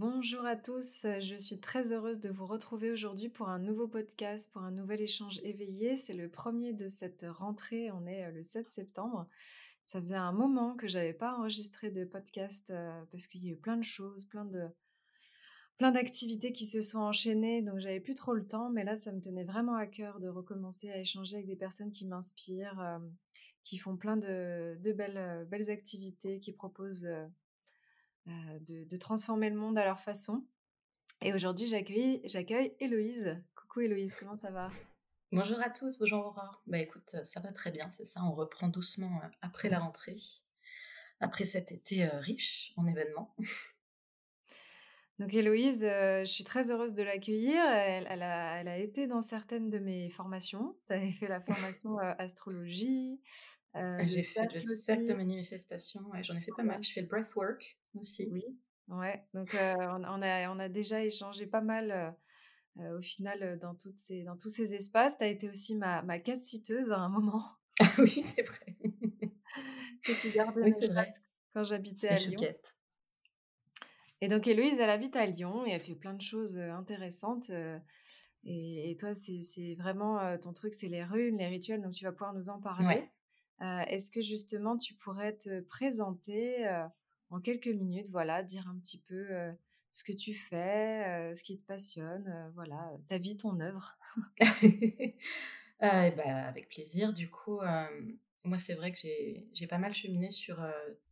Bonjour à tous, je suis très heureuse de vous retrouver aujourd'hui pour un nouveau podcast, pour un nouvel échange éveillé. C'est le premier de cette rentrée, on est le 7 septembre. Ça faisait un moment que j'avais pas enregistré de podcast parce qu'il y a eu plein de choses, plein de plein d'activités qui se sont enchaînées, donc j'avais plus trop le temps, mais là ça me tenait vraiment à cœur de recommencer à échanger avec des personnes qui m'inspirent, qui font plein de, belles, belles activités, qui proposent euh, de, transformer le monde à leur façon. Et aujourd'hui, j'accueille, j'accueille Héloïse. Coucou Héloïse, comment ça va? Bonjour à tous, bonjour Aurore. Bah écoute, ça va très bien, c'est ça, on reprend doucement euh, après la rentrée, après cet été euh, riche en événements. Donc Héloïse, je suis très heureuse de l'accueillir. Elle, a, elle, a, été dans certaines de mes formations. Tu avais fait la formation astrologie. J'ai fait le cercle de manifestation, j'en ai fait pas mal. Je fais le breathwork aussi. Oui, ouais. Donc, on, a, on a déjà échangé pas mal au final dans, toutes ces, dans tous ces espaces. Tu as été aussi ma, ma cat citeuse à un moment. Ah oui, c'est vrai. que tu gardais oui, vrai. quand j'habitais à Lyon. Et donc, Héloïse, elle habite à Lyon et elle fait plein de choses intéressantes. Et, toi, c'est vraiment ton truc, c'est les runes, les rituels, donc tu vas pouvoir nous en parler. Est-ce que justement, tu pourrais te présenter en quelques minutes, voilà, dire un petit peu ce que tu fais, ce qui te passionne, voilà, ta vie, ton œuvre. euh, bah, avec plaisir. Du coup, moi, c'est vrai que j'ai pas mal cheminé sur,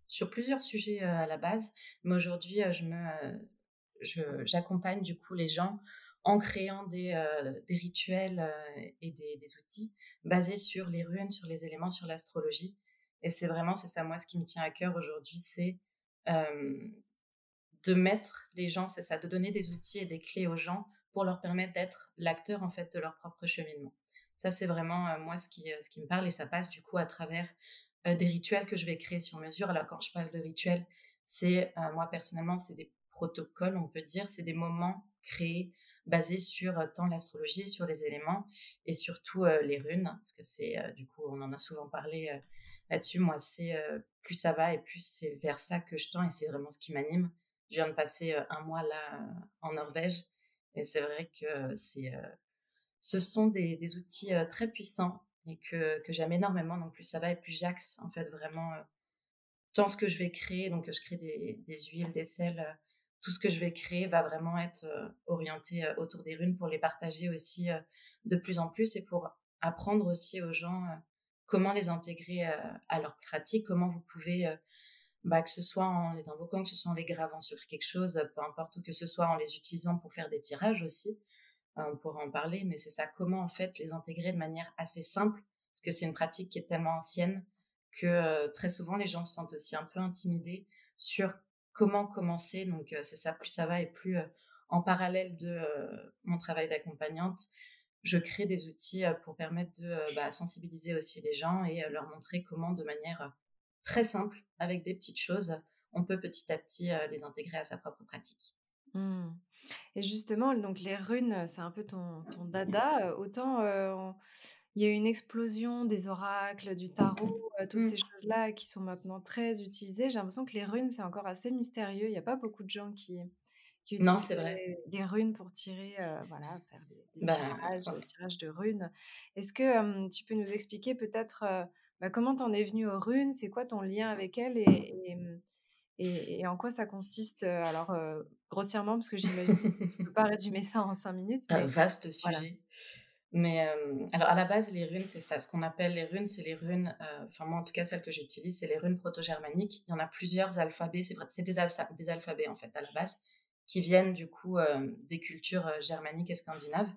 sur plusieurs sujets à la base, mais aujourd'hui, je me j'accompagne du coup les gens en créant des, des rituels et des, des, outils basés sur les runes, sur les éléments, sur l'astrologie. Et c'est vraiment, c'est ça, moi, ce qui me tient à cœur aujourd'hui, c'est de mettre les gens, c'est ça, de donner des outils et des clés aux gens pour leur permettre d'être l'acteur en fait de leur propre cheminement. Ça, c'est vraiment moi ce qui, ce qui me parle et ça passe du coup à travers des rituels que je vais créer sur mesure. Alors quand je parle de rituels, c'est moi personnellement, c'est des protocoles, on peut dire, c'est des moments créés basés sur tant l'astrologie, sur les éléments et surtout les runes, parce que c'est du coup, on en a souvent parlé là-dessus. Moi, c'est plus ça va et plus c'est vers ça que je tends et c'est vraiment ce qui m'anime. Je viens de passer un mois là en Norvège et c'est vrai que c'est, ce sont des, outils très puissants et que, que j'aime énormément. Donc plus ça va et plus j'axe en fait vraiment tant ce que je vais créer. Donc je crée des huiles, des sels. tout ce que je vais créer va vraiment être orienté autour des runes pour les partager aussi de plus en plus et pour apprendre aussi aux gens comment les intégrer à leur pratique, comment vous pouvez, bah, que ce soit en les invoquant, que ce soit en les gravant sur quelque chose, peu importe, ou que ce soit en les utilisant pour faire des tirages aussi. on pourra en parler, mais c'est ça, comment en fait les intégrer de manière assez simple, parce que c'est une pratique qui est tellement ancienne que très souvent les gens se sentent aussi un peu intimidés sur comment commencer. Donc c'est ça, plus ça va et plus en parallèle de mon travail d'accompagnante, je crée des outils pour permettre de bah, sensibiliser aussi les gens et leur montrer comment, de manière très simple, avec des petites choses, on peut petit à petit les intégrer à sa propre pratique. Mmh. Et justement, donc les runes, c'est un peu ton, ton dada. Autant il y a eu une explosion des oracles, du tarot, toutes mmh. ces choses-là qui sont maintenant très utilisées. J'ai l'impression que les runes, c'est encore assez mystérieux. Il n'y a pas beaucoup de gens qui, non, c'est vrai. Des, runes pour tirer, voilà, faire des, bah, tirages, de runes. Est-ce que tu peux nous expliquer peut-être bah, comment t'en es venue aux runes? C'est quoi ton lien avec elles et, et, en quoi ça consiste? Alors, grossièrement, parce que j'imagine ne peux pas résumer ça en cinq minutes. Un vaste sujet. Mais alors à la base, les runes, c'est ça. Ce qu'on appelle les runes, c'est les runes, enfin moi en tout cas, celles que j'utilise, c'est les runes proto-germaniques. Il y en a plusieurs alphabets, c'est c'est des, des, alphabets en fait à la base, qui viennent du coup des cultures germaniques et scandinaves.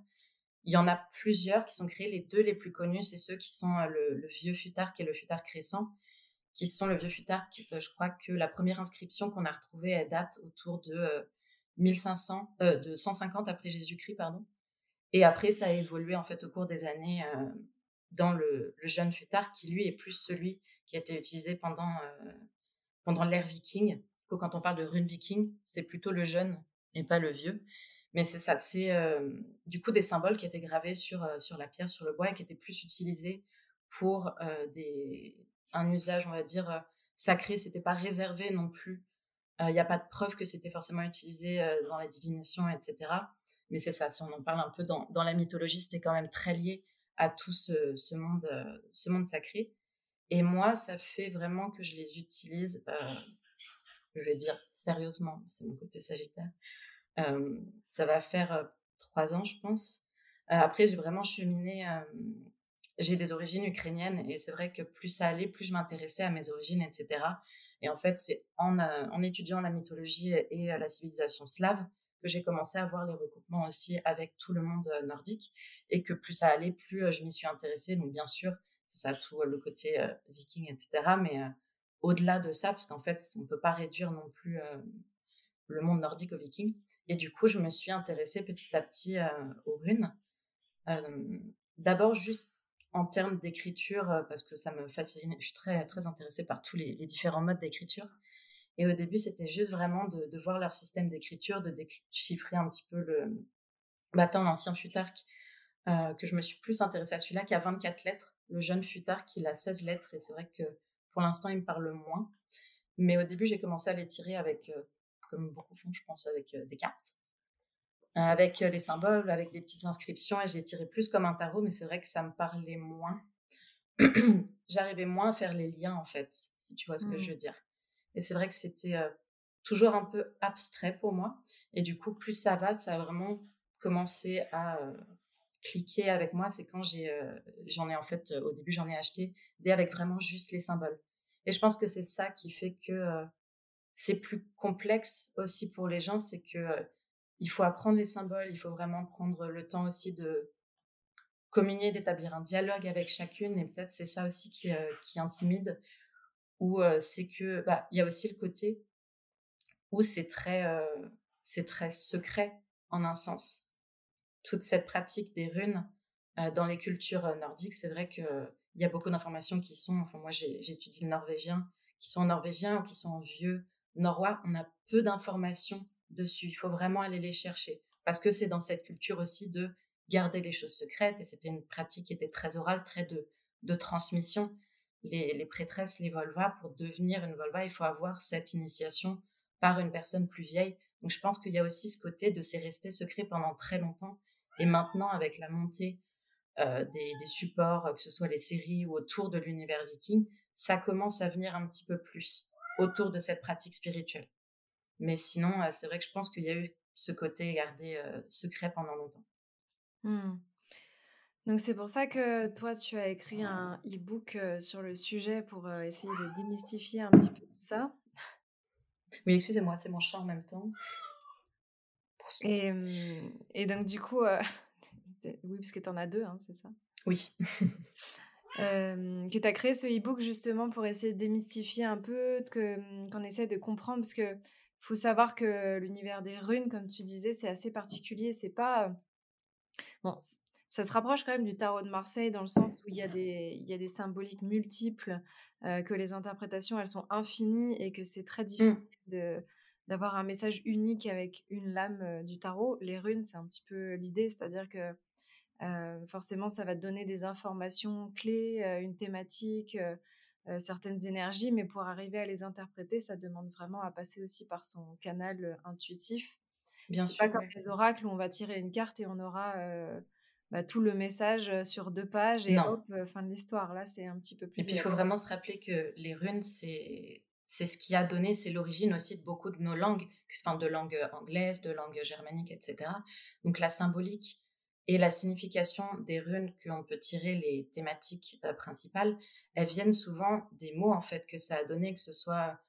Il y en a plusieurs qui sont créés. Les deux les plus connus, c'est ceux qui sont le, vieux futark et le futark récent, qui sont le vieux futark. je crois que la première inscription qu'on a retrouvée, date autour de 1500, de 150 après Jésus-Christ, pardon. Et après, ça a évolué en fait au cours des années dans le, jeune futark, qui lui est plus celui qui a été utilisé pendant, pendant l'ère viking. Quand on parle de rune viking, c'est plutôt le jeune et pas le vieux. Mais c'est ça, c'est du coup des symboles qui étaient gravés sur, sur la pierre, sur le bois et qui étaient plus utilisés pour des, un usage, on va dire, sacré. C'était pas réservé non plus. Il n'y a pas de preuve que c'était forcément utilisé dans la divination, etc. Mais c'est ça, si on en parle un peu dans, dans la mythologie, c'était quand même très lié à tout ce, ce monde, ce monde sacré. Et moi, ça fait vraiment que je les utilise, je vais dire sérieusement, c'est mon côté sagittaire, ça va faire trois ans, je pense. après, j'ai vraiment cheminé. j'ai des origines ukrainiennes et c'est vrai que plus ça allait, plus je m'intéressais à mes origines, etc. Et en fait, c'est en, en, étudiant la mythologie et la civilisation slave que j'ai commencé à voir les recoupements aussi avec tout le monde nordique et que plus ça allait, plus je m'y suis intéressée. Donc, bien sûr, c'est ça, tout le côté viking, etc. Mais au-delà de ça, parce qu'en fait, on ne peut pas réduire non plus le monde nordique aux vikings. Et du coup, je me suis intéressée petit à petit euh, aux runes. Euh, d'abord, juste en termes d'écriture, euh, parce que ça me fascine. Je suis très, très intéressée par tous les, différents modes d'écriture. Et au début, c'était juste vraiment de, voir leur système d'écriture, de déchiffrer un petit peu le battant l'ancien futark, que je me suis plus intéressée à celui-là qui a 24 lettres. Le jeune futark, il a 16 lettres, et c'est vrai que pour l'instant, il me parle moins. Mais au début, j'ai commencé à les tirer avec comme beaucoup font, je pense, avec des cartes, avec les symboles, avec des petites inscriptions, et je les tirais plus comme un tarot, mais c'est vrai que ça me parlait moins. J'arrivais moins à faire les liens, en fait, si tu vois ce que je mmh. veux dire. Et c'est vrai que c'était toujours un peu abstrait pour moi. Et du coup, plus ça va, ça a vraiment commencé à cliquer avec moi. C'est quand j'ai, j'en ai en fait, au début, j'en ai acheté des avec vraiment juste les symboles. Et je pense que c'est ça qui fait que c'est plus complexe aussi pour les gens, c'est que il faut apprendre les symboles, il faut vraiment prendre le temps aussi de communier, d'établir un dialogue avec chacune, et peut-être c'est ça aussi qui, qui intimide, ou c'est que bah, il y a aussi le côté où c'est très c'est très secret en un sens. Toute cette pratique des runes dans les cultures nordiques, c'est vrai que il y a beaucoup d'informations qui sont, enfin moi j'étudie le norvégien, qui sont en norvégien ou qui sont en vieux norrois, on a peu d'informations dessus. Il faut vraiment aller les chercher parce que c'est dans cette culture aussi de garder les choses secrètes et c'était une pratique qui était très orale, très de, transmission. Les, prêtresses, les volvas, pour devenir une volva, il faut avoir cette initiation par une personne plus vieille. Donc je pense qu'il y a aussi ce côté de c'est resté secret pendant très longtemps. Et maintenant, avec la montée euh, des, supports, que ce soit les séries ou autour de l'univers viking, ça commence à venir un petit peu plus autour de cette pratique spirituelle. Mais sinon, euh, c'est vrai que je pense qu'il y a eu ce côté gardé euh, secret pendant longtemps. Mmh. Donc c'est pour ça que toi, tu as écrit un e-book euh, sur le sujet pour essayer de démystifier un petit peu tout ça. Oui, excusez-moi, c'est mon chat en même temps. Et, mmh, et donc du coup, oui, parce que tu en as deux, hein, c'est ça? Oui. que tu as créé ce e-book justement pour essayer de démystifier un peu, que, mmh, qu'on essaie de comprendre, parce que faut savoir que l'univers des runes, comme tu disais, c'est assez particulier. C'est pas. Bon, ça se rapproche quand même du tarot de Marseille dans le sens où il y a des, il y a des symboliques multiples, que les interprétations elles sont infinies et que c'est très mmh. difficile de d'avoir un message unique avec une lame du tarot. Les runes, c'est un petit peu l'idée, c'est-à-dire que forcément, ça va te donner des informations clés, une thématique, certaines énergies, mais pour arriver à les interpréter, ça demande vraiment à passer aussi par son canal intuitif. Bien sûr. pas comme les oracles où on va tirer une carte et on aura bah, tout le message sur deux pages et hop, fin de l'histoire. Là, c'est un petit peu plus. Et puis, il faut vraiment se rappeler que les runes, c'est c'est ce qui a donné, c'est l'origine aussi de beaucoup de nos langues, enfin de langue anglaise, de langue germanique, etc. Donc la symbolique Et la signification des runes qu'on peut tirer, les thématiques euh, principales, elles viennent souvent des mots en fait que ça a donné, que ce soit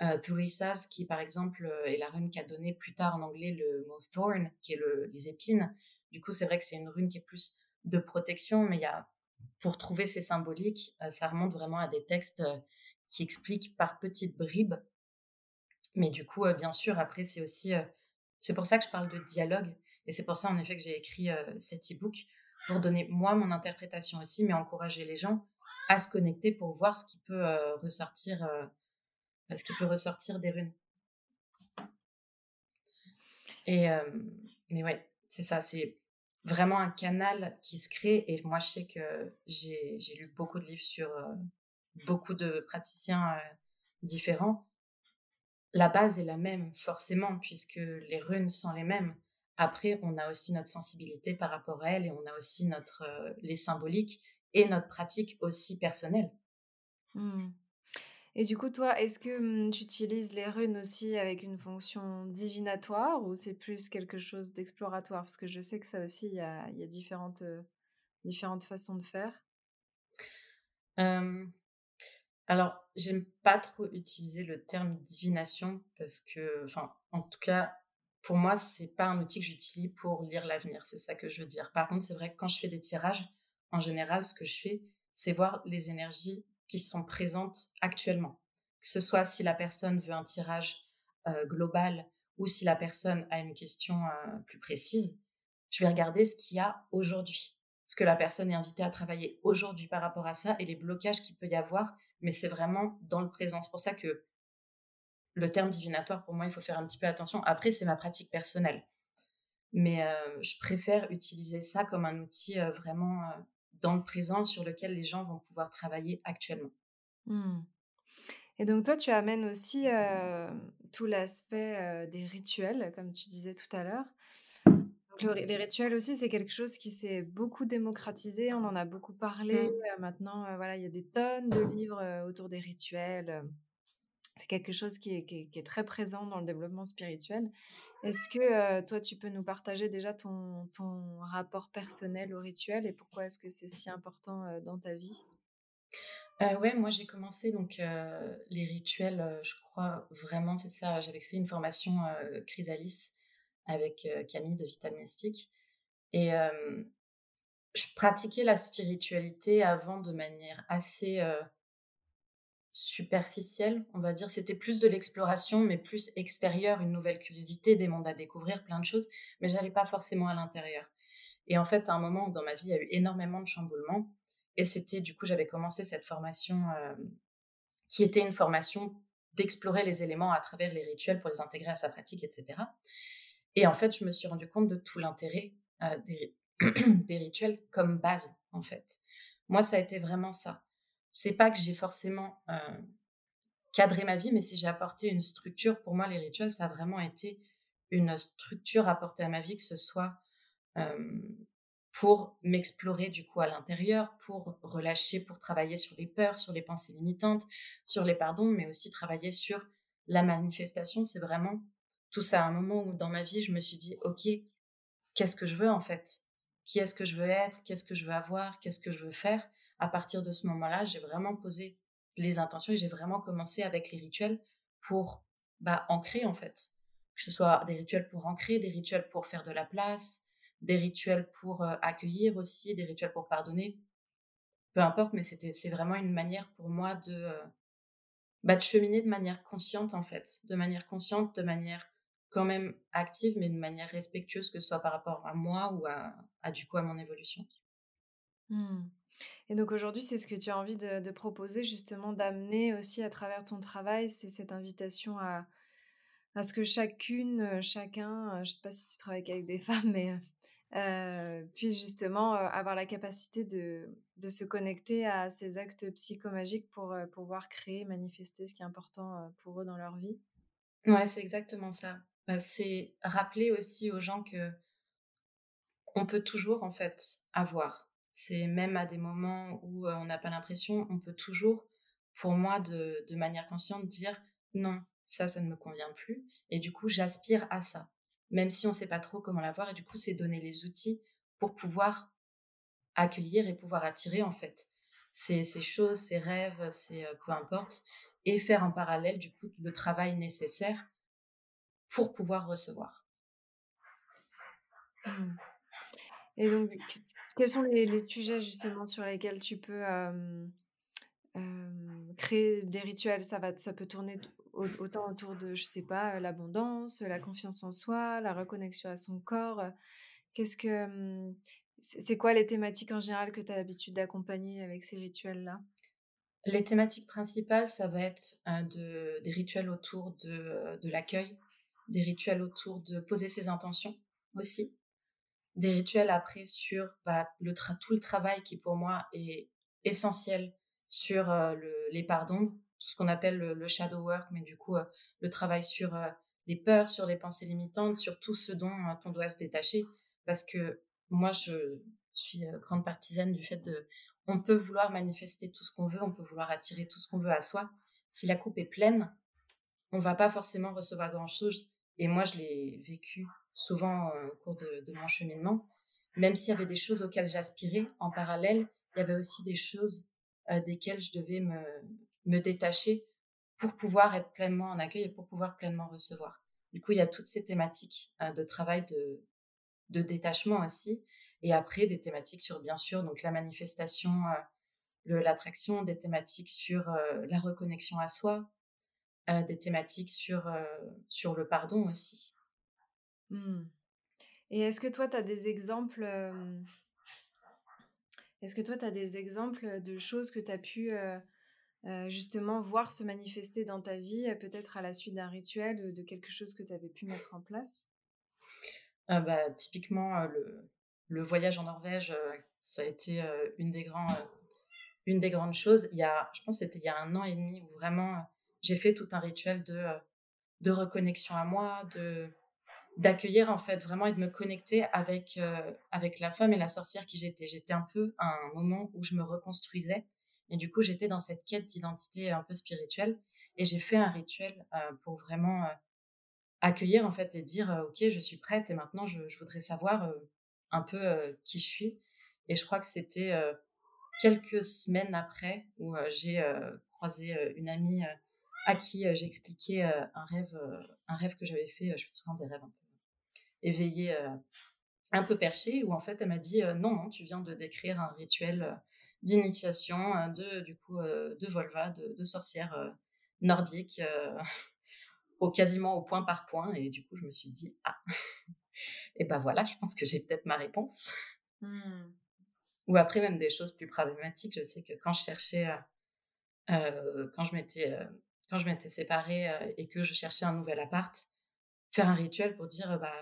euh, Thurisas, qui par exemple euh, est la rune qui a donné plus tard en anglais le mot thorn, qui est le, les épines. Du coup, c'est vrai que c'est une rune qui est plus de protection, mais il y a, pour trouver ces symboliques, euh, ça remonte vraiment à des textes qui expliquent par petites bribes. Mais du coup, bien sûr, après, c'est aussi, c'est pour ça que je parle de dialogue et c'est pour ça, en effet, que j'ai écrit euh, cet e-book pour donner moi mon interprétation aussi, mais encourager les gens à se connecter pour voir ce qui peut euh, ressortir, euh, ce qui peut ressortir des runes. Et mais ouais, c'est ça, c'est vraiment un canal qui se crée. Et moi, je sais que j'ai lu beaucoup de livres sur beaucoup de praticiens différents. La base est la même, forcément, puisque les runes sont les mêmes. Après, on a aussi notre sensibilité par rapport à elle et on a aussi notre, euh, les symboliques et notre pratique aussi personnelle. Mmh. Et du coup, toi, est-ce que mmh, tu utilises les runes aussi avec une fonction divinatoire ou c'est plus quelque chose d'exploratoire? Parce que je sais que ça aussi, il y a, différentes, différentes façons de faire. Alors, j'aime pas trop utiliser le terme divination parce que, enfin, en tout cas, pour moi, c'est pas un outil que j'utilise pour lire l'avenir. C'est ça que je veux dire. Par contre, c'est vrai que quand je fais des tirages, en général, ce que je fais, c'est voir les énergies qui sont présentes actuellement. Que ce soit si la personne veut un tirage euh, global ou si la personne a une question euh, plus précise, je vais regarder ce qu'il y a aujourd'hui, ce que la personne est invitée à travailler aujourd'hui par rapport à ça et les blocages qu'il peut y avoir. Mais c'est vraiment dans le présent. C'est pour ça que le terme divinatoire, pour moi, il faut faire un petit peu attention. Après, c'est ma pratique personnelle. Mais euh, je préfère utiliser ça comme un outil vraiment dans le présent sur lequel les gens vont pouvoir travailler actuellement. Mmh. Et donc toi, tu amènes aussi tout l'aspect des rituels, comme tu disais tout à l'heure. les rituels aussi, c'est quelque chose qui s'est beaucoup démocratisé. On en a beaucoup parlé. Mmh. maintenant, voilà, il y a des tonnes de livres autour des rituels c'est quelque chose qui est, très présent dans le développement spirituel. Est-ce que toi, tu peux nous partager déjà ton, rapport personnel au rituel et pourquoi est-ce que c'est si important dans ta vie? Euh, ouais, moi j'ai commencé donc les rituels, je crois vraiment c'est ça. J'avais fait une formation Chrysalis avec Camille de Vital Mystique et je pratiquais la spiritualité avant de manière assez superficielle, on va dire. C'était plus de l'exploration, mais plus extérieure, une nouvelle curiosité, des mondes à découvrir, plein de choses, mais j'allais pas forcément à l'intérieur. Et en fait, à un moment dans ma vie, il y a eu énormément de chamboulements. Et c'était, du coup, j'avais commencé cette formation euh, qui était une formation d'explorer les éléments à travers les rituels pour les intégrer à sa pratique, etc. Et en fait, je me suis rendu compte de tout l'intérêt euh, des, des rituels comme base, en fait. Moi, ça a été vraiment ça c'est pas que j'ai forcément euh, cadré ma vie, mais si j'ai apporté une structure, pour moi, les rituels, ça a vraiment été une structure apportée à ma vie, que ce soit pour m'explorer du coup à l'intérieur, pour relâcher, pour travailler sur les peurs, sur les pensées limitantes, sur les pardons, mais aussi travailler sur la manifestation. C'est vraiment tout ça, un moment où dans ma vie, je me suis dit, OK, qu'est-ce que je veux en fait? Qui est-ce que je veux être? Qu'est-ce que je veux avoir? Qu'est-ce que je veux faire? À partir de ce moment-là, j'ai vraiment posé les intentions et j'ai vraiment commencé avec les rituels pour bah, ancrer en fait. Que ce soit des rituels pour ancrer, des rituels pour faire de la place, des rituels pour euh, accueillir aussi, des rituels pour pardonner. Peu importe, mais c'était, c'est vraiment une manière pour moi de, euh, bah, de cheminer de manière consciente en fait. De manière consciente, de manière quand même active, mais de manière respectueuse, que ce soit par rapport à moi ou à, du coup à mon évolution. Mmh. Et donc aujourd'hui, c'est ce que tu as envie de, proposer, justement, d'amener aussi à travers ton travail, c'est cette invitation à, ce que chacune, euh, chacun, euh, je ne sais pas si tu travailles avec des femmes, mais euh, puisse justement avoir la capacité de, de, se connecter à ces actes psychomagiques pour pouvoir créer, manifester ce qui est important pour eux dans leur vie. Ouais, c'est exactement ça. Bah, c'est rappeler aussi aux gens que on peut toujours en fait avoir c'est même à des moments où on n'a pas l'impression, on peut toujours, pour moi, de, manière consciente, dire non, ça, ça ne me convient plus. Et du coup, j'aspire à ça, même si on ne sait pas trop comment l'avoir. Et du coup, c'est donner les outils pour pouvoir accueillir et pouvoir attirer en fait ces, choses, ces rêves, peu importe, et faire en parallèle du coup le travail nécessaire pour pouvoir recevoir. Mmh. Et donc, quels sont les, sujets justement sur lesquels tu peux créer des rituels? Ça, va, ça peut tourner autant autour de, je sais pas, l'abondance, la confiance en soi, la reconnexion à son corps. Qu'est-ce que c'est quoi les thématiques en général que tu as l'habitude d'accompagner avec ces rituels-là? Les thématiques principales, ça va être de, des rituels autour de, de l'accueil, des rituels autour de poser ses intentions aussi, des rituels après sur bah, le tout le travail qui pour moi est essentiel sur le, les parts d'ombre, tout ce qu'on appelle le, shadow work, mais du coup le travail sur les peurs, sur les pensées limitantes, sur tout ce dont on doit se détacher, parce que moi je suis grande partisane du fait de on peut vouloir manifester tout ce qu'on veut, on peut vouloir attirer tout ce qu'on veut à soi. Si la coupe est pleine, on va pas forcément recevoir grand chose et moi, je l'ai vécu souvent euh, au cours de, mon cheminement. Même s'il y avait des choses auxquelles j'aspirais, en parallèle, il y avait aussi des choses euh, desquelles je devais me, détacher pour pouvoir être pleinement en accueil et pour pouvoir pleinement recevoir. Du coup, il y a toutes ces thématiques euh, de travail de, détachement aussi. Et après, des thématiques sur, bien sûr, donc la manifestation, l'attraction, des thématiques sur la reconnexion à soi, des thématiques sur, sur le pardon aussi. Mmh. Et est-ce que toi, tu as des exemples Est-ce que toi, tu des exemples de choses que tu as pu justement voir se manifester dans ta vie, peut-être à la suite d'un rituel, de quelque chose que tu avais pu mettre en place? Ah bah, Typiquement, le, voyage en Norvège, ça a été une, des grands, une des grandes choses. Il y a, je pense que c'était il y a un an et demi où vraiment j'ai fait tout un rituel de, de reconnexion à moi, de d'accueillir en fait vraiment et de me connecter avec euh, avec la femme et la sorcière qui j'étais. J'étais un peu à un moment où je me reconstruisais et du coup j'étais dans cette quête d'identité un peu spirituelle et j'ai fait un rituel euh, pour vraiment accueillir en fait et dire ok je suis prête et maintenant je, je voudrais savoir un peu qui je suis et je crois que c'était quelques semaines après où j'ai croisé une amie à qui j'ai expliqué un rêve, un rêve que j'avais fait. je fais souvent des rêves un peu éveillés, un peu perchés, où en fait elle m'a dit non, non, tu viens de décrire un rituel d'initiation de du coup de Volva, de, sorcière nordique, au quasiment au point par point. Et du coup, je me suis dit ah, et ben voilà, je pense que j'ai peut-être ma réponse. Mmh. Ou après même des choses plus problématiques. Je sais que quand je cherchais, quand je m'étais quand je m'étais séparée euh, et que je cherchais un nouvel appart, faire un rituel pour dire bah,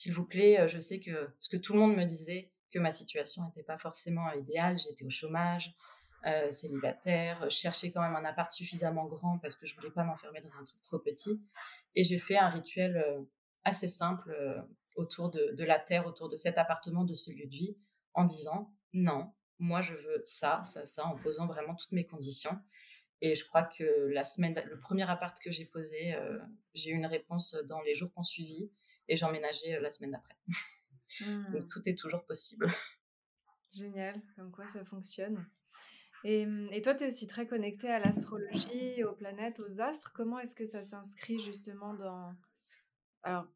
s'il vous plaît, euh, je sais que parce que tout le monde me disait que ma situation n'était pas forcément idéale, j'étais au chômage, euh, célibataire, cherchais quand même un appart suffisamment grand parce que je voulais pas m'enfermer dans un truc trop petit. Et j'ai fait un rituel assez simple autour de, la terre, autour de cet appartement, de ce lieu de vie, en disant non, moi je veux ça, ça, ça, en posant vraiment toutes mes conditions. Et je crois que la semaine, le premier appart que j'ai posé, euh, j'ai eu une réponse dans les jours qu'on suivi et j'ai emménagé euh, la semaine d'après. Donc mmh. tout est toujours possible. Génial, comme quoi ça fonctionne. Et, mmh, et toi, tu es aussi très connecté à l'astrologie, aux planètes, aux astres. Comment est-ce que ça s'inscrit justement dans... Alors,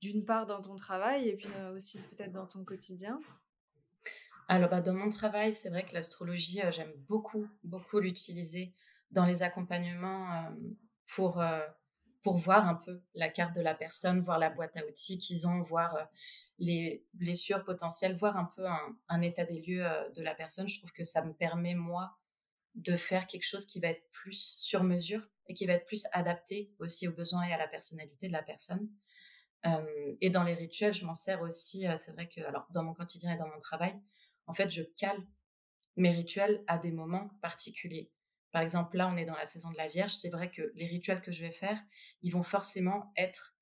d'une part dans ton travail et puis euh, aussi peut-être dans ton quotidien? Alors, bah, dans mon travail, c'est vrai que l'astrologie, j'aime beaucoup, beaucoup l'utiliser dans les accompagnements pour, pour voir un peu la carte de la personne, voir la boîte à outils qu'ils ont, voir les blessures potentielles, voir un peu un, état des lieux de la personne. Je trouve que ça me permet, moi, de faire quelque chose qui va être plus sur mesure et qui va être plus adapté aussi aux besoins et à la personnalité de la personne. et dans les rituels, je m'en sers aussi. c'est vrai que, alors, dans mon quotidien et dans mon travail, en fait, je cale mes rituels à des moments particuliers. Par exemple, là, on est dans la saison de la Vierge. C'est vrai que les rituels que je vais faire, ils vont forcément être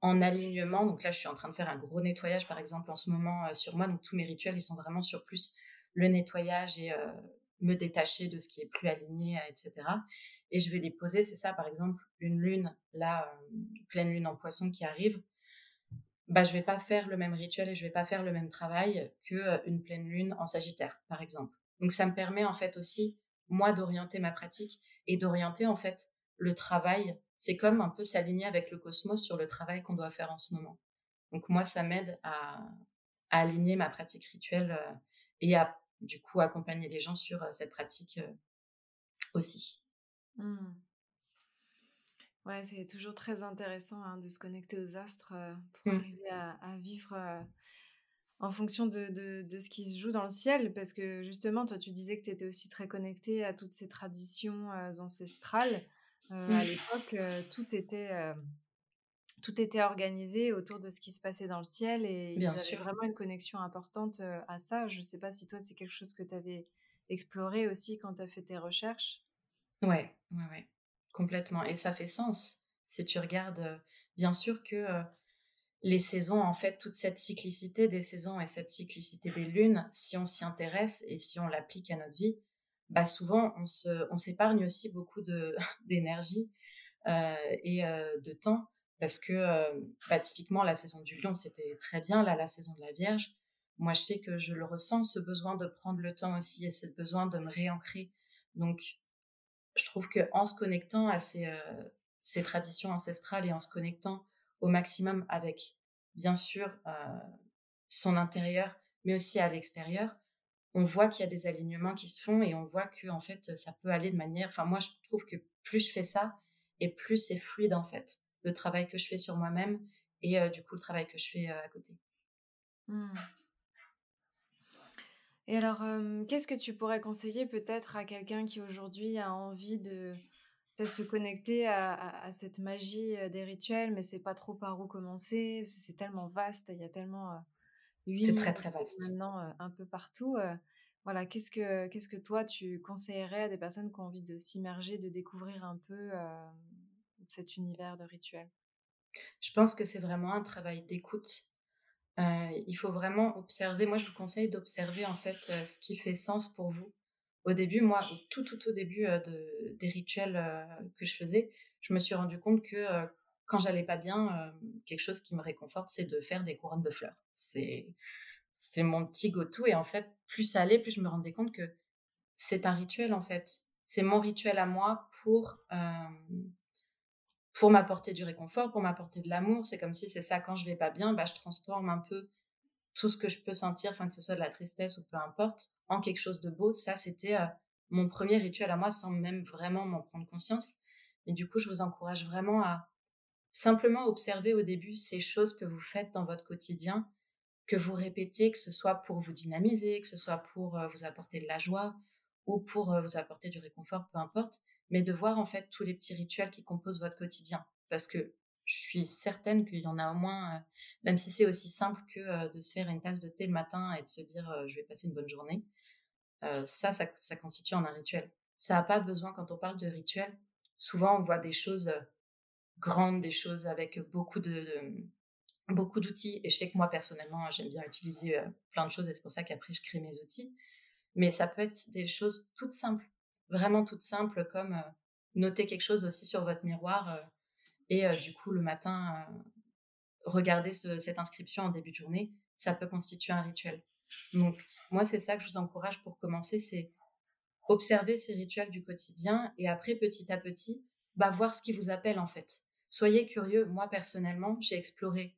en alignement. Donc là, je suis en train de faire un gros nettoyage, par exemple, en ce moment euh, sur moi. Donc tous mes rituels, ils sont vraiment sur plus le nettoyage et euh, me détacher de ce qui est plus aligné, euh, etc. Et je vais les poser. C'est ça, par exemple, une lune, là, pleine lune en poisson qui arrive. bah, je vais pas faire le même rituel et je vais pas faire le même travail que une pleine lune en Sagittaire, par exemple. Donc ça me permet en fait aussi moi d'orienter ma pratique et d'orienter en fait le travail. C'est comme un peu s'aligner avec le cosmos sur le travail qu'on doit faire en ce moment. Donc moi, ça m'aide à, aligner ma pratique rituelle et à du coup accompagner les gens sur cette pratique aussi. Mmh. Ouais, c'est toujours très intéressant hein, de se connecter aux astres pour mmh. arriver à, vivre en fonction de, de, ce qui se joue dans le ciel. Parce que justement, toi, tu disais que tu étais aussi très connecté à toutes ces traditions ancestrales. À mmh. l'époque, tout était tout était organisé autour de ce qui se passait dans le ciel et Bien il y avait vraiment une connexion importante à ça. Je ne sais pas si toi, c'est quelque chose que tu avais exploré aussi quand tu as fait tes recherches. Ouais, ouais, ouais, complètement. Et ça fait sens. Si tu regardes, bien sûr que les saisons, en fait, toute cette cyclicité des saisons et cette cyclicité des lunes, si on s'y intéresse et si on l'applique à notre vie, bah souvent on se, on s'épargne aussi beaucoup de d'énergie et de temps parce que bah, typiquement la saison du lion c'était très bien là la saison de la Vierge. Moi je sais que je le ressens ce besoin de prendre le temps aussi et ce besoin de me réancrer. Donc je trouve que en se connectant à ces, ces traditions ancestrales et en se connectant au maximum avec bien sûr son intérieur mais aussi à l'extérieur on voit qu'il y a des alignements qui se font et on voit que en fait ça peut aller de manière enfin moi je trouve que plus je fais ça et plus c'est fluide en fait le travail que je fais sur moi-même et du coup le travail que je fais à côté. Mmh. Et alors, qu'est-ce que tu pourrais conseiller peut-être à quelqu'un qui aujourd'hui a envie de, se connecter à, cette magie des rituels, mais c'est pas trop par où commencer, c'est tellement vaste, il y a tellement c'est très très vaste maintenant un peu partout. voilà, qu'est-ce que qu'est-ce que toi tu conseillerais à des personnes qui ont envie de s'immerger, de découvrir un peu cet univers de rituels? Je pense que c'est vraiment un travail d'écoute. il faut vraiment observer. Moi, je vous conseille d'observer en fait ce qui fait sens pour vous. Au début, moi, tout tout au début de, des rituels que je faisais, je me suis rendu compte que quand j'allais pas bien, quelque chose qui me réconforte, c'est de faire des couronnes de fleurs. C'est c'est mon petit go-to et en fait, plus ça allait, plus je me rendais compte que c'est un rituel en fait. C'est mon rituel à moi pour pour m'apporter du réconfort, pour m'apporter de l'amour. C'est comme si c'est ça, quand je vais pas bien, bah, je transforme un peu tout ce que je peux sentir, que ce soit de la tristesse ou peu importe, en quelque chose de beau. Ça, c'était euh, mon premier rituel à moi sans même vraiment m'en prendre conscience. Et du coup, je vous encourage vraiment à simplement observer au début ces choses que vous faites dans votre quotidien, que vous répétez, que ce soit pour vous dynamiser, que ce soit pour euh, vous apporter de la joie ou pour euh, vous apporter du réconfort, peu importe mais de voir en fait tous les petits rituels qui composent votre quotidien. Parce que je suis certaine qu'il y en a au moins, euh, même si c'est aussi simple que euh, de se faire une tasse de thé le matin et de se dire euh, je vais passer une bonne journée, ça, ça, constitue en un rituel. Ça n'a pas besoin, quand on parle de rituel, souvent on voit des choses grandes, des choses avec beaucoup de, beaucoup d'outils. Et je sais que moi personnellement, j'aime bien utiliser plein de choses et c'est pour ça qu'après je crée mes outils. Mais ça peut être des choses toutes simples vraiment toutes simples comme noter quelque chose aussi sur votre miroir et du coup le matin regarder cette inscription en début de journée, ça peut constituer un rituel. Donc moi c'est ça que je vous encourage pour commencer, c'est observer ces rituels du quotidien et après petit à petit, bah, voir ce qui vous appelle en fait. Soyez curieux. Moi personnellement, j'ai exploré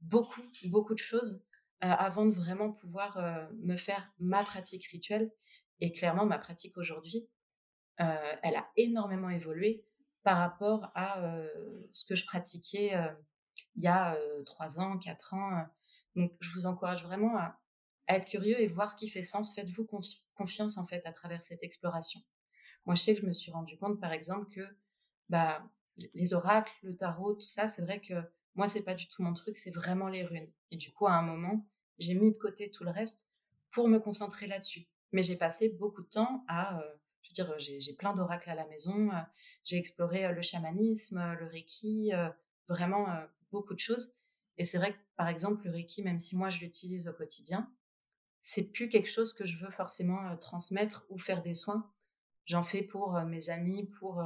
beaucoup, beaucoup de choses avant de vraiment pouvoir me faire ma pratique rituelle. Et clairement, ma pratique aujourd'hui, elle a énormément évolué par rapport à ce que je pratiquais il y a trois ans, quatre ans. Donc, je vous encourage vraiment à, être curieux et voir ce qui fait sens. Faites-vous confiance en fait à travers cette exploration. Moi, je sais que je me suis rendu compte, par exemple, que bah, les oracles, le tarot, tout ça, c'est vrai que moi, c'est pas du tout mon truc, c'est vraiment les runes. Et du coup, à un moment, j'ai mis de côté tout le reste pour me concentrer là-dessus. Mais j'ai passé beaucoup de temps à j'ai plein d'oracles à la maison. J'ai exploré le chamanisme, le reiki, vraiment beaucoup de choses. Et c'est vrai que, par exemple, le reiki, même si moi je l'utilise au quotidien, c'est plus quelque chose que je veux forcément transmettre ou faire des soins. J'en fais pour mes amis, pour,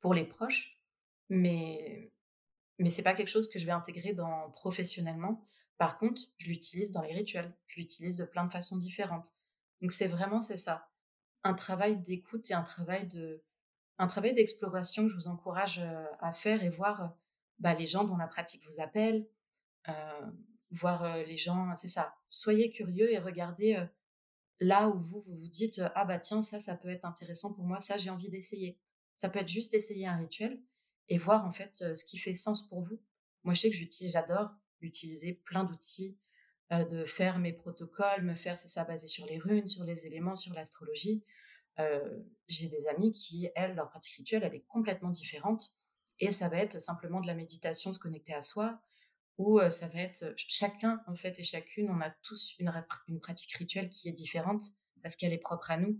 pour les proches. Mais, mais c'est pas quelque chose que je vais intégrer dans professionnellement. Par contre, je l'utilise dans les rituels. Je l'utilise de plein de façons différentes. Donc c'est vraiment c'est ça, un travail d'écoute et un travail de un travail d'exploration que je vous encourage à faire et voir bah, les gens dont la pratique vous appelle, voir les gens, c'est ça. Soyez curieux et regardez là où vous vous vous dites ah bah tiens ça ça peut être intéressant pour moi, ça j'ai envie d'essayer. Ça peut être juste essayer un rituel et voir en fait ce qui fait sens pour vous. Moi je sais que j'utilise, j'adore utiliser plein d'outils, de faire mes protocoles, me faire c'est ça basé sur les runes, sur les éléments, sur l'astrologie. j'ai des amis qui, elles, leur pratique rituelle, elle est complètement différente. Et ça va être simplement de la méditation, se connecter à soi, ou ça va être chacun, en fait, et chacune, on a tous une, pratique rituelle qui est différente parce qu'elle est propre à nous.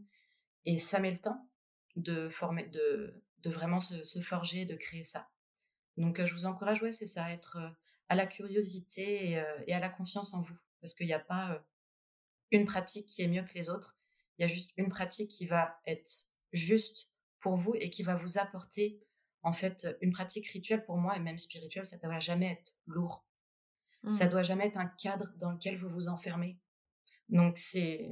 Et ça met le temps de, former, de, vraiment se, forger, de créer ça. Donc, je vous encourage, ouais, c'est ça, être à la curiosité et, et, à la confiance en vous. Parce qu'il n'y a pas une pratique qui est mieux que les autres. Il y a juste une pratique qui va être juste pour vous et qui va vous apporter en fait, une pratique rituelle pour moi, et même spirituelle, ça ne doit jamais être lourd. Ça mmh. doit jamais être un cadre dans lequel vous vous enfermez. Donc, c'est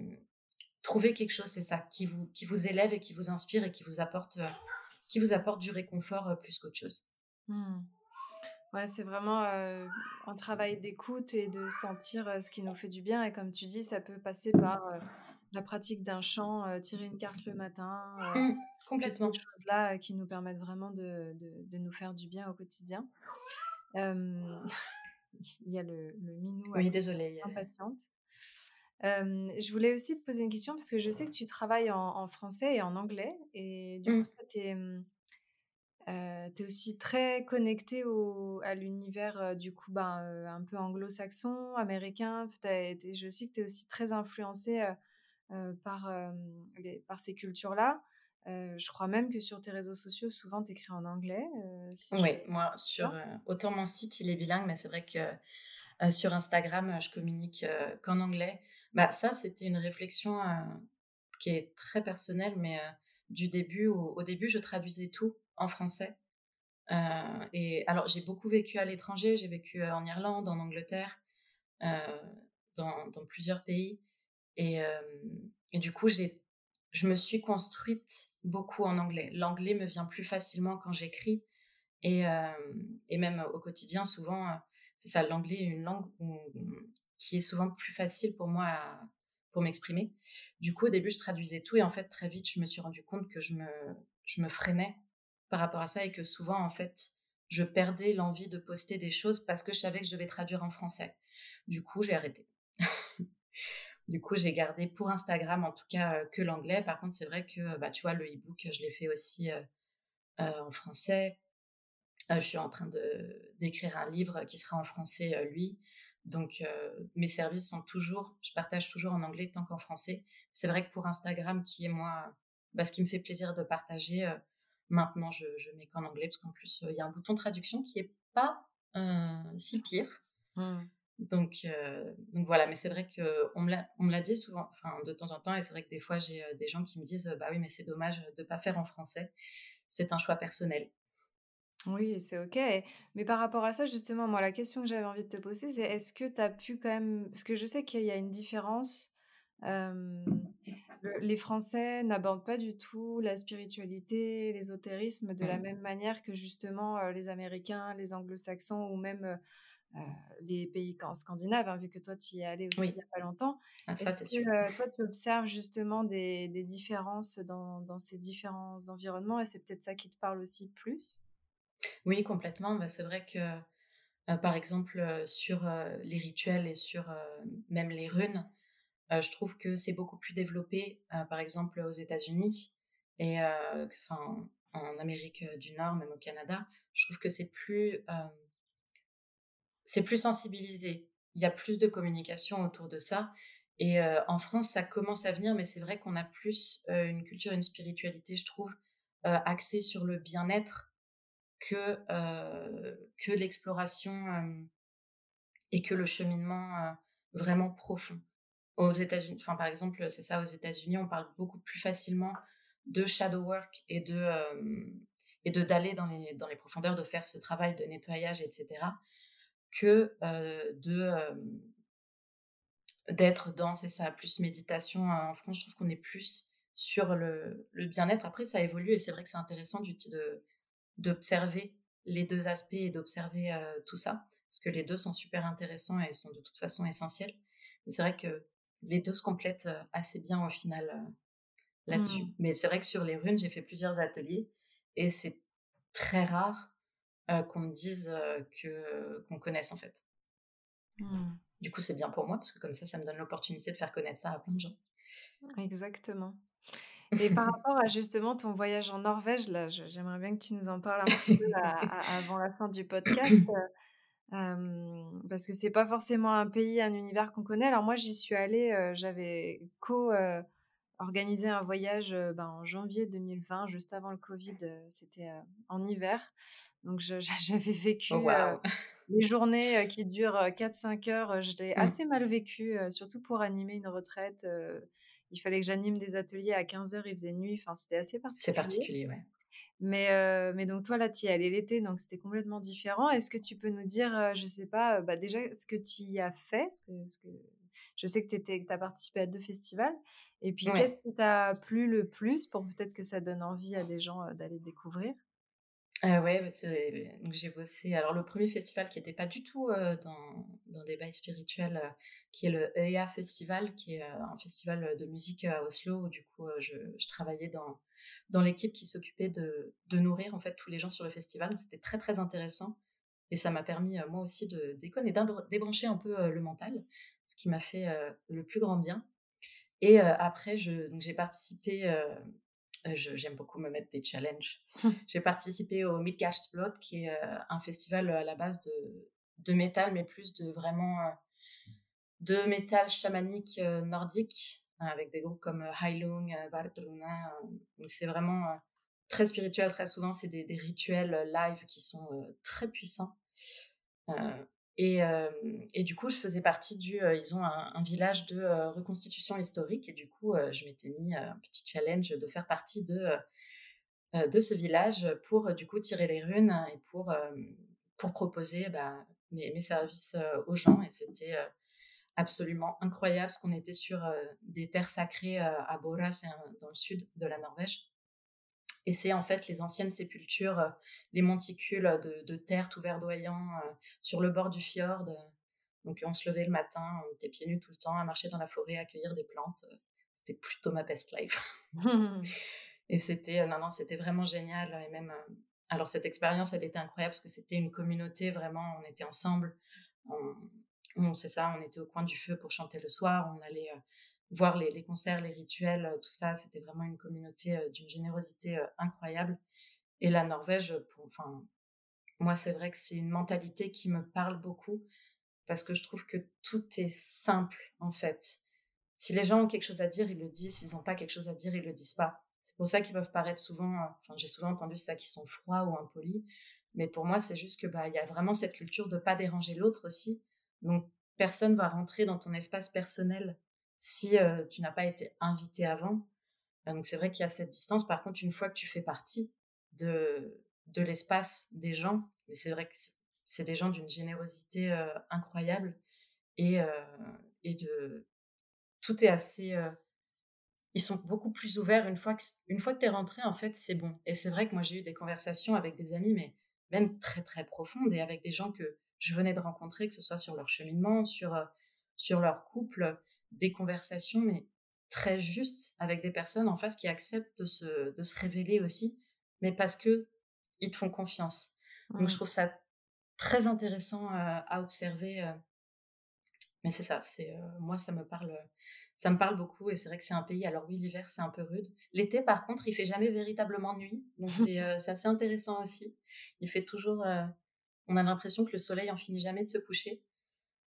trouver quelque chose, c'est ça, qui vous, qui vous élève et qui vous inspire et qui vous apporte, qui vous apporte du réconfort plus qu'autre chose. Mmh. Ouais, c'est vraiment un travail d'écoute et de sentir ce qui nous fait du bien. Et comme tu dis, ça peut passer par la pratique d'un chant, tirer une carte le matin, mmh, complètement. Ces choses-là qui nous permettent vraiment de, de, nous faire du bien au quotidien. il y a le, le minou. Oui, désolée. Impatiente. je voulais aussi te poser une question parce que je sais que tu travailles en, français et en anglais. Et du coup, tu es, es, aussi très connecté au, à l'univers du coup ben, un peu anglo-saxon, américain. je sais que tu es aussi très influencé par, les, par ces cultures-là. je crois même que sur tes réseaux sociaux, souvent, tu écris en anglais. oui, moi, sur, autant mon site, il est bilingue, mais c'est vrai que sur Instagram, je communique qu'en anglais. Bah, ça, c'était une réflexion qui est très personnelle, mais du début, au, au, début, je traduisais tout en français. et alors, j'ai beaucoup vécu à l'étranger, j'ai vécu en Irlande, en Angleterre, dans, dans, plusieurs pays. Et, du coup, je me suis construite beaucoup en anglais. L'anglais me vient plus facilement quand j'écris. Et, et même au quotidien, souvent, c'est ça, l'anglais est une langue qui est souvent plus facile pour moi pour m'exprimer. Du coup, au début, je traduisais tout et en fait, très vite, je me suis rendu compte que je me, je me freinais par rapport à ça et que souvent, en fait, je perdais l'envie de poster des choses parce que je savais que je devais traduire en français. Du coup, j'ai arrêté. Du coup, j'ai gardé pour Instagram, en tout cas, que l'anglais. Par contre, c'est vrai que, bah, tu vois, le e-book, je l'ai fait aussi en français. je suis en train d'écrire un livre qui sera en français, lui. Donc, mes services sont toujours, je partage toujours en anglais tant qu'en français. C'est vrai que pour Instagram, qui est moi, bah, ce qui me fait plaisir de partager, maintenant, je, je mets qu'en anglais, parce qu'en plus, il y a un bouton traduction qui est pas si pire. Mmh. Donc, euh, donc voilà, mais c'est vrai qu'on me l'a dit souvent, enfin de temps en temps, et c'est vrai que des fois j'ai euh, des gens qui me disent bah oui, mais c'est dommage de ne pas faire en français. C'est un choix personnel. Oui, c'est ok. Mais par rapport à ça, justement, moi, la question que j'avais envie de te poser, c'est est-ce que tu as pu quand même. Parce que je sais qu'il y a une différence. Les Français n'abordent pas du tout la spiritualité, l'ésotérisme de la mmh. même manière que justement euh, les Américains, les Anglo-Saxons ou même euh, les pays scandinaves, hein, vu que toi, tu y es allé aussi il n'y a pas longtemps. Ah, Est-ce que toi, tu observes justement des, différences dans, ces différents environnements et c'est peut-être ça qui te parle aussi plus? Oui, complètement. Bah, c'est vrai que, par exemple, sur les rituels et sur même les runes, je trouve que c'est beaucoup plus développé, par exemple, aux États-Unis et en Amérique du Nord, même au Canada. Je trouve que c'est plus c'est plus sensibilisé. Il y a plus de communication autour de ça. Et en France, ça commence à venir, mais c'est vrai qu'on a plus une culture, une spiritualité, je trouve, axée sur le bien-être que, que l'exploration et que le cheminement vraiment profond. Aux États-Unis, enfin par exemple, c'est ça, aux États-Unis, on parle beaucoup plus facilement de shadow work et de et de d'aller dans les, dans les profondeurs, de faire ce travail de nettoyage, etc., que de d'être dans, c'est ça, plus méditation. En France, je trouve qu'on est plus sur le, le bien-être. Après, ça évolue et c'est vrai que c'est intéressant d'observer les deux aspects et d'observer tout ça, parce que les deux sont super intéressants et sont de toute façon essentiels. c'est vrai que les deux se complètent assez bien au final là-dessus. Mmh. Mais c'est vrai que sur les runes, j'ai fait plusieurs ateliers et c'est très rare qu'on me dise que qu'on connaisse en fait. Mmh. Du coup, c'est bien pour moi parce que comme ça, ça me donne l'opportunité de faire connaître ça à plein de gens. Exactement. Et par rapport à justement ton voyage en Norvège, là, j'aimerais bien que tu nous en parles un petit peu avant la fin du podcast, parce que c'est pas forcément un pays, un univers qu'on connaît. Alors moi, j'y suis allée, j'avais co organisé un voyage ben, en janvier 2020, juste avant le Covid, c'était en hiver. Donc j'avais vécu oh, les journées qui durent 4-5 heures. Je l'ai mmh. assez mal vécu, surtout pour animer une retraite. il fallait que j'anime des ateliers à 15 heures, il faisait nuit. Enfin, c'était assez particulier. C'est particulier, ouais. Mais, mais donc toi, là, tu y allais l'été, donc c'était complètement différent. Est-ce que tu peux nous dire, je sais pas, bah, déjà, ce que tu y as fait ce que, ce que... Je sais que tu as participé à deux festivals. Et puis, qu'est-ce qui t'a plu le plus pour peut-être que ça donne envie à des gens d'aller découvrir? Ah ouais, bah, donc j'ai bossé. Alors le premier festival qui n'était pas du tout dans, dans des bails spirituels, qui est le EA Festival, qui est un festival de musique à Oslo, où du coup je, travaillais dans, dans l'équipe qui s'occupait de, de, nourrir en fait tous les gens sur le festival. C'était très très intéressant et ça m'a permis moi aussi de déconner, débrancher un peu le mental, ce qui m'a fait le plus grand bien. Et après, j'ai participé, j'aime beaucoup me mettre des challenges. j'ai participé au Midgastblot, qui est un festival à la base de, de métal, mais plus de vraiment de métal chamanique nordique, avec des groupes comme Heilung, Vardruna. c'est vraiment très spirituel, très souvent, c'est des, des, rituels live qui sont très puissants. Et, et, du coup, je faisais partie du. ils ont un, village de reconstitution historique. Et du coup, je m'étais mis un petit challenge de faire partie de, de ce village pour, du coup, tirer les runes et pour, pour proposer bah, mes, mes, services aux gens. Et c'était absolument incroyable parce qu'on était sur des terres sacrées à Bora, c'est dans le sud de la Norvège. Et c'est en fait les anciennes sépultures, euh, les monticules de, terre tout verdoyant euh, sur le bord du fjord. Donc on se levait le matin, on était pieds nus tout le temps, à marcher dans la forêt, à cueillir des plantes. C'était plutôt ma best life. et c'était, non, non, c'était vraiment génial. Et même, euh, alors cette expérience, elle était incroyable parce que c'était une communauté vraiment, on était ensemble. On, c'est ça, on était au coin du feu pour chanter le soir, on allait voir les, concerts, les rituels, euh, tout ça. C'était vraiment une communauté euh, d'une générosité euh, incroyable. Et la Norvège, enfin, moi, c'est vrai que c'est une mentalité qui me parle beaucoup parce que je trouve que tout est simple, en fait. Si les gens ont quelque chose à dire, ils le disent. S'ils n'ont pas quelque chose à dire, ils le disent pas. C'est pour ça qu'ils peuvent paraître souvent, enfin, j'ai souvent entendu ça, qu'ils sont froids ou impolis. Mais pour moi, c'est juste que bah, il y a vraiment cette culture de pas déranger l'autre aussi. Donc, personne va rentrer dans ton espace personnel si tu n'as pas été invité avant. Donc c'est vrai qu'il y a cette distance. Par contre, une fois que tu fais partie de, de l'espace des gens, mais c'est vrai que c'est des gens d'une générosité incroyable et, et de tout est assez ils sont beaucoup plus ouverts une fois que une fois que tu es rentré en fait c'est bon et c'est vrai que moi j'ai eu des conversations avec des amis mais même très très profondes et avec des gens que je venais de rencontrer que ce soit sur leur cheminement sur sur leur couple des conversations, mais très justes avec des personnes en face qui acceptent de se, de se révéler aussi, mais parce que ils te font confiance. Donc je trouve ça très intéressant euh, à observer. Euh. mais c'est ça, c'est euh, moi ça me parle, ça me parle beaucoup et c'est vrai que c'est un pays. Alors oui, l'hiver c'est un peu rude. L'été par contre, il fait jamais véritablement nuit, donc c'est assez intéressant aussi. Il fait toujours, on a l'impression que le soleil en finit jamais de se coucher.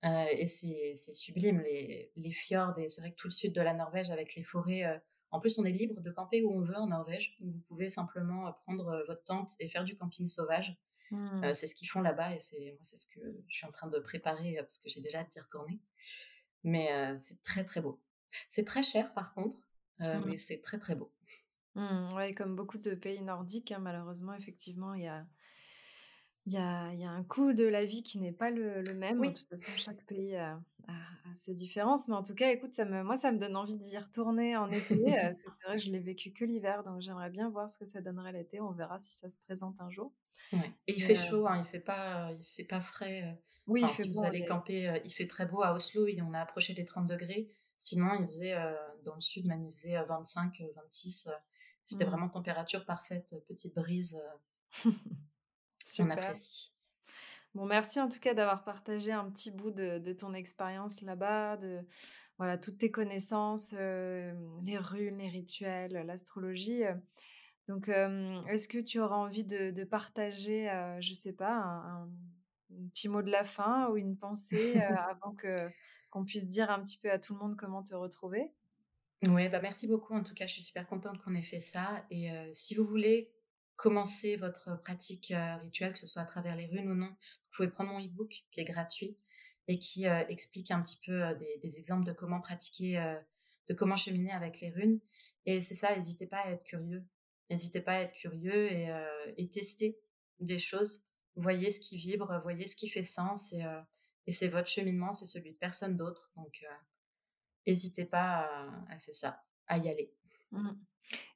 Euh, et c'est sublime, les, les fjords, et c'est vrai que tout le sud de la Norvège avec les forêts. Euh, en plus, on est libre de camper où on veut en Norvège. vous pouvez simplement euh, prendre votre tente et faire du camping sauvage. Mmh. c'est ce qu'ils font là-bas et c'est c'est ce que je suis en train de préparer parce que j'ai déjà hâte d'y retourner. Mais c'est très très beau. C'est très cher par contre, mmh. mais c'est très très beau. Mmh, ouais, comme beaucoup de pays nordiques, hein, malheureusement, effectivement, il y a il y a il y a un coût de la vie qui n'est pas le le même. De Oui. toute façon, chaque pays a a a ses différences, mais en tout cas, écoute, ça me moi, ça me donne envie d'y retourner en été, que c'est vrai que je l'ai vécu que l'hiver, donc j'aimerais bien voir ce que ça donnerait l'été. On verra si ça se présente un jour. Ouais et il fait heu chaud, hein, il fait pas, il fait pas frais, heu, oui, il enfin, fait si vous bon, il allez camper, il fait très beau à Oslo et on a approché des 30°. Sinon, il faisait, dans le sud même, il faisait, heu, 25-26, heu, c'était mmh, vraiment température parfaite, petite brise, heu, on super. apprécie. Bon, merci en tout cas d'avoir partagé un petit bout de de ton expérience là-bas, de voilà, toutes tes connaissances, les runes, les rituels, l'astrologie, donc est-ce que tu auras envie de de partager, heu, je sais pas, un un petit mot de la fin ou une pensée, avant que qu'on puisse dire un petit peu à tout le monde comment te retrouver? Ouais, bah, merci beaucoup en tout cas, je suis super contente qu'on ait fait ça et si vous voulez commencer votre pratique, heu, rituelle, que ce soit à travers les runes ou non, vous pouvez prendre mon e-book qui est gratuit et qui, heu, explique un petit peu, heu, des exemples de comment pratiquer, de comment cheminer avec les runes et c'est ça, n'hésitez pas à être curieux. N'hésitez pas à être curieux et tester des choses. Voyez ce qui vibre, voyez ce qui fait sens et c'est votre cheminement, c'est celui de personne d'autre donc heu Hésitez pas à à c'est ça, à y aller. Mmh.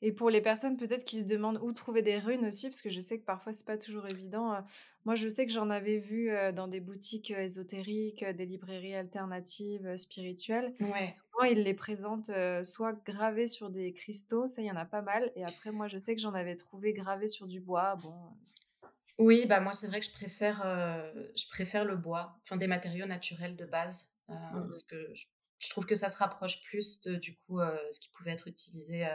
Et pour les personnes peut-être qui se demandent où trouver des runes aussi, parce que je sais que parfois c'est pas toujours évident, moi je sais que j'en avais vu, dans des boutiques, ésotériques, des librairies alternatives, spirituelles. Ouais. Souvent ils les présentent, soit gravés sur des cristaux, ça il y en a pas mal et après moi je sais que j'en avais trouvé gravés sur du bois, bon, Oui, bah, moi, c'est vrai que je préfère, je préfère le bois, enfin des matériaux naturels de base, mmh mh. parce que je je trouve que ça se rapproche plus de, du coup, ce qui pouvait être utilisé,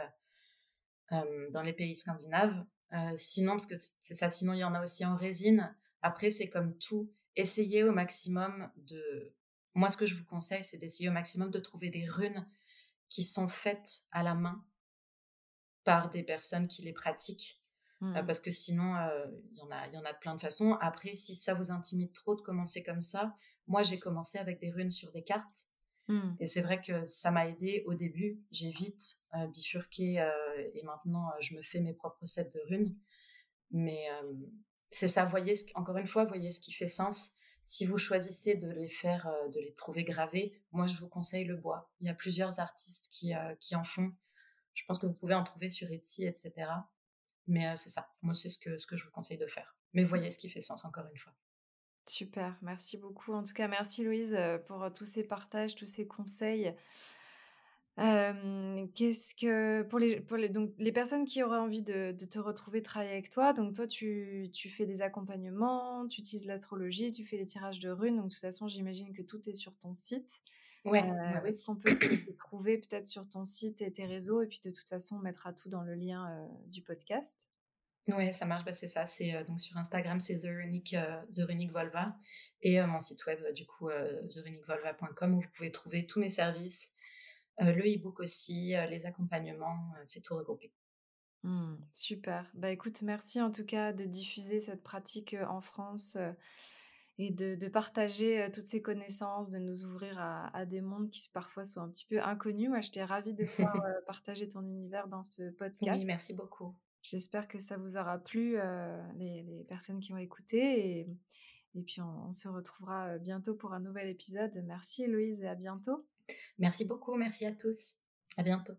dans les pays scandinaves. Heu, sinon, parce que c'est ça, sinon il y en a aussi en résine. Après, c'est comme tout, essayez au maximum de moi, ce que je vous conseille, c'est d'essayer au maximum de trouver des runes qui sont faites à la main par des personnes qui les pratiquent. Heu, Mmh parce que sinon, il y en a il y en a de plein de façons. Après, si ça vous intimide trop de commencer comme ça, moi, j'ai commencé avec des runes sur des cartes Mmh. et c'est vrai que ça m'a aidé au début. J'ai vite, heu, bifurqué, heu et maintenant, heu, je me fais mes propres sets de runes. Mais, c'est ça, voyez encore une fois, voyez ce qui fait sens. Si vous choisissez de les faire, de les trouver gravés, moi, je vous conseille le bois. Il y a plusieurs artistes qui, en font. Je pense que vous pouvez en trouver sur Etsy et cetera. Mais c'est ça, moi, c'est ce que je vous conseille de faire. Mais voyez ce qui fait sens, encore une fois. Super, merci beaucoup. En tout cas, merci Louise, heu, pour, heu, tous ces partages, tous ces conseils. Qu'est-ce que pour les pour les donc les personnes qui auraient envie de de te retrouver travailler avec toi, donc toi tu tu fais des accompagnements, tu utilises l'astrologie, tu fais les tirages de runes, donc de toute façon j'imagine que tout est sur ton site. Ouais, ouais, ouais. est-ce qu'on peut te trouver peut-être sur ton site et tes réseaux? Et puis de toute façon on mettra tout dans le lien, heu, du podcast? Ouais, ça marche, bah, c'est ça, c'est, heu, donc sur Instagram, c'est The Runic, The Runic Volva et heu, mon site web, du coup, therunicvolva.com où vous pouvez trouver tous mes services, le e-book aussi, les accompagnements, c'est tout regroupé. Mmh, super. Bah, écoute, merci en tout cas de diffuser cette pratique, en France, et de de partager, toutes ces connaissances, de nous ouvrir à à des mondes qui parfois sont un petit peu inconnus. Moi, j'étais ravie de pouvoir, partager ton univers dans ce Oui, podcast. merci beaucoup. J'espère que ça vous aura plu, heu, les personnes qui ont écouté et puis on on se retrouvera, heu, bientôt pour un nouvel épisode. Merci Héloïse et à bientôt. Merci beaucoup, merci à tous. À bientôt.